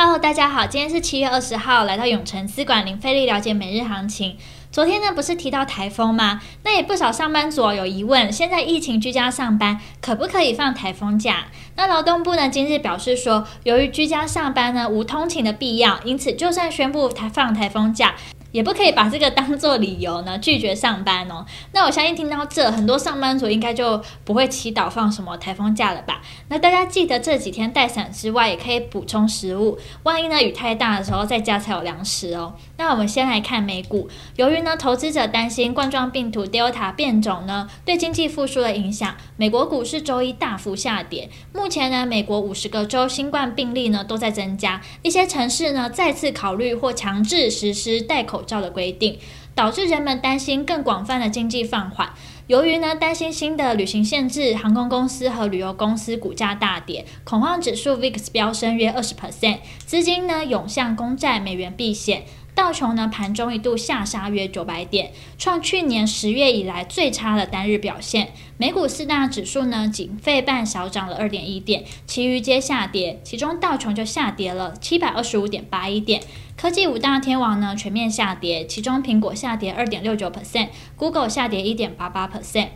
Hello，大家好，今天是七月二十号，来到永城资管林费力了解每日行情。昨天呢，不是提到台风吗？那也不少上班族有疑问，现在疫情居家上班，可不可以放台风假？那劳动部呢，今日表示说，由于居家上班呢，无通勤的必要，因此就算宣布台放台风假。也不可以把这个当做理由呢，拒绝上班哦。那我相信听到这，很多上班族应该就不会祈祷放什么台风假了吧？那大家记得这几天带伞之外，也可以补充食物，万一呢雨太大的时候，在家才有粮食哦。那我们先来看美股，由于呢投资者担心冠状病毒 Delta 变种呢对经济复苏的影响，美国股市周一大幅下跌。目前呢，美国五十个州新冠病例呢都在增加，一些城市呢再次考虑或强制实施戴口口罩的规定，导致人们担心更广泛的经济放缓。由于呢担心新的旅行限制，航空公司和旅游公司股价大跌，恐慌指数 VIX 飙升约二十 percent，资金呢涌向公债、美元避险。道琼呢盘中一度下杀约九百点，创去年十月以来最差的单日表现。美股四大指数呢仅费半小涨了二点一点，其余皆下跌，其中道琼就下跌了七百二十五点八一点。科技五大天王呢全面下跌，其中苹果下跌二点六九 percent，Google 下跌一点八八 percent。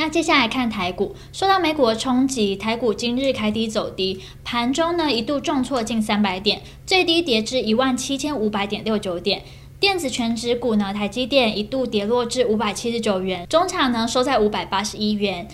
那接下来看台股，受到美股的冲击，台股今日开低走低，盘中呢一度重挫近三百点，最低跌至一万七千五百点六九点。电子全指股呢，台积电一度跌落至五百七十九元，中场呢收在五百八十一元。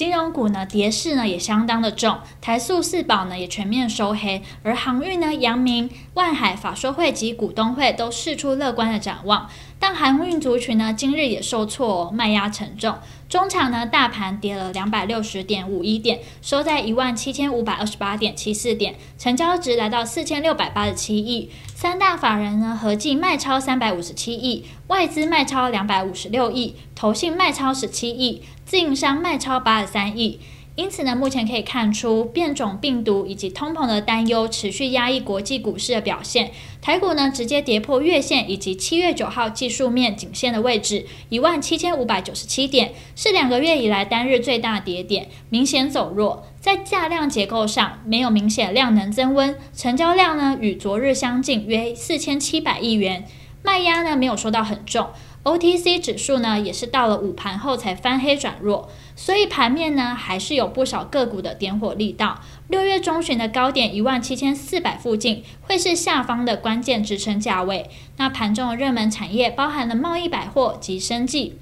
金融股呢跌势呢也相当的重，台塑四宝呢也全面收黑，而航运呢，阳明、万海、法说会及股东会都释出乐观的展望。但航运族群呢，今日也受挫哦，卖压沉重。中场呢，大盘跌了两百六十点五一点，收在一万七千五百二十八点七四点，成交值来到四千六百八十七亿。三大法人呢，合计卖超三百五十七亿，外资卖超两百五十六亿，投信卖超十七亿，自营商卖超八十三亿。因此呢，目前可以看出变种病毒以及通膨的担忧持续压抑国际股市的表现。台股呢，直接跌破月线以及七月九号技术面颈线的位置，一万七千五百九十七点，是两个月以来单日最大跌点，明显走弱。在价量结构上，没有明显量能增温，成交量呢与昨日相近，约四千七百亿元，卖压呢没有说到很重。OTC 指数呢，也是到了午盘后才翻黑转弱，所以盘面呢还是有不少个股的点火力道。六月中旬的高点一万七千四百附近，会是下方的关键支撑价位。那盘中的热门产业包含了贸易百货及生技。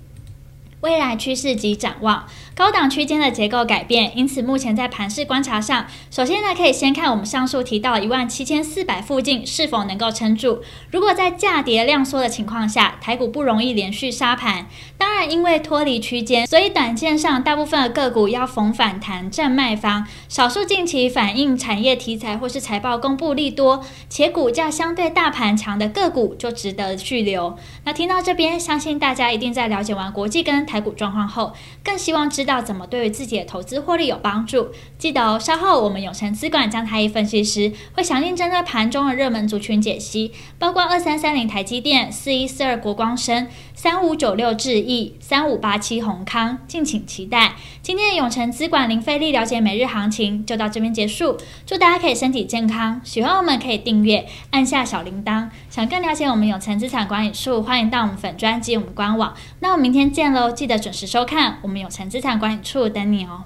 未来趋势及展望，高档区间的结构改变，因此目前在盘势观察上，首先呢可以先看我们上述提到一万七千四百附近是否能够撑住。如果在价跌量缩的情况下，台股不容易连续杀盘。当然，因为脱离区间，所以短线上大部分的个股要逢反弹占卖方。少数近期反映产业题材或是财报公布利多，且股价相对大盘强的个股就值得去留。那听到这边，相信大家一定在了解完国际跟台股状况后，更希望知道怎么对于自己的投资获利有帮助。记得哦，稍后我们永诚资管将台一分析师会详尽针对盘中的热门族群解析，包括二三三零台积电、四一四二国光生、三五九六智毅、三五八七宏康，敬请期待。今天的永城资管零费力了解每日行情就到这边结束，祝大家可以身体健康。喜欢我们可以订阅，按下小铃铛。想更了解我们永城资产管理处，欢迎到我们粉专及我们官网。那我们明天见喽！记得准时收看，我们永城资产管理处等你哦。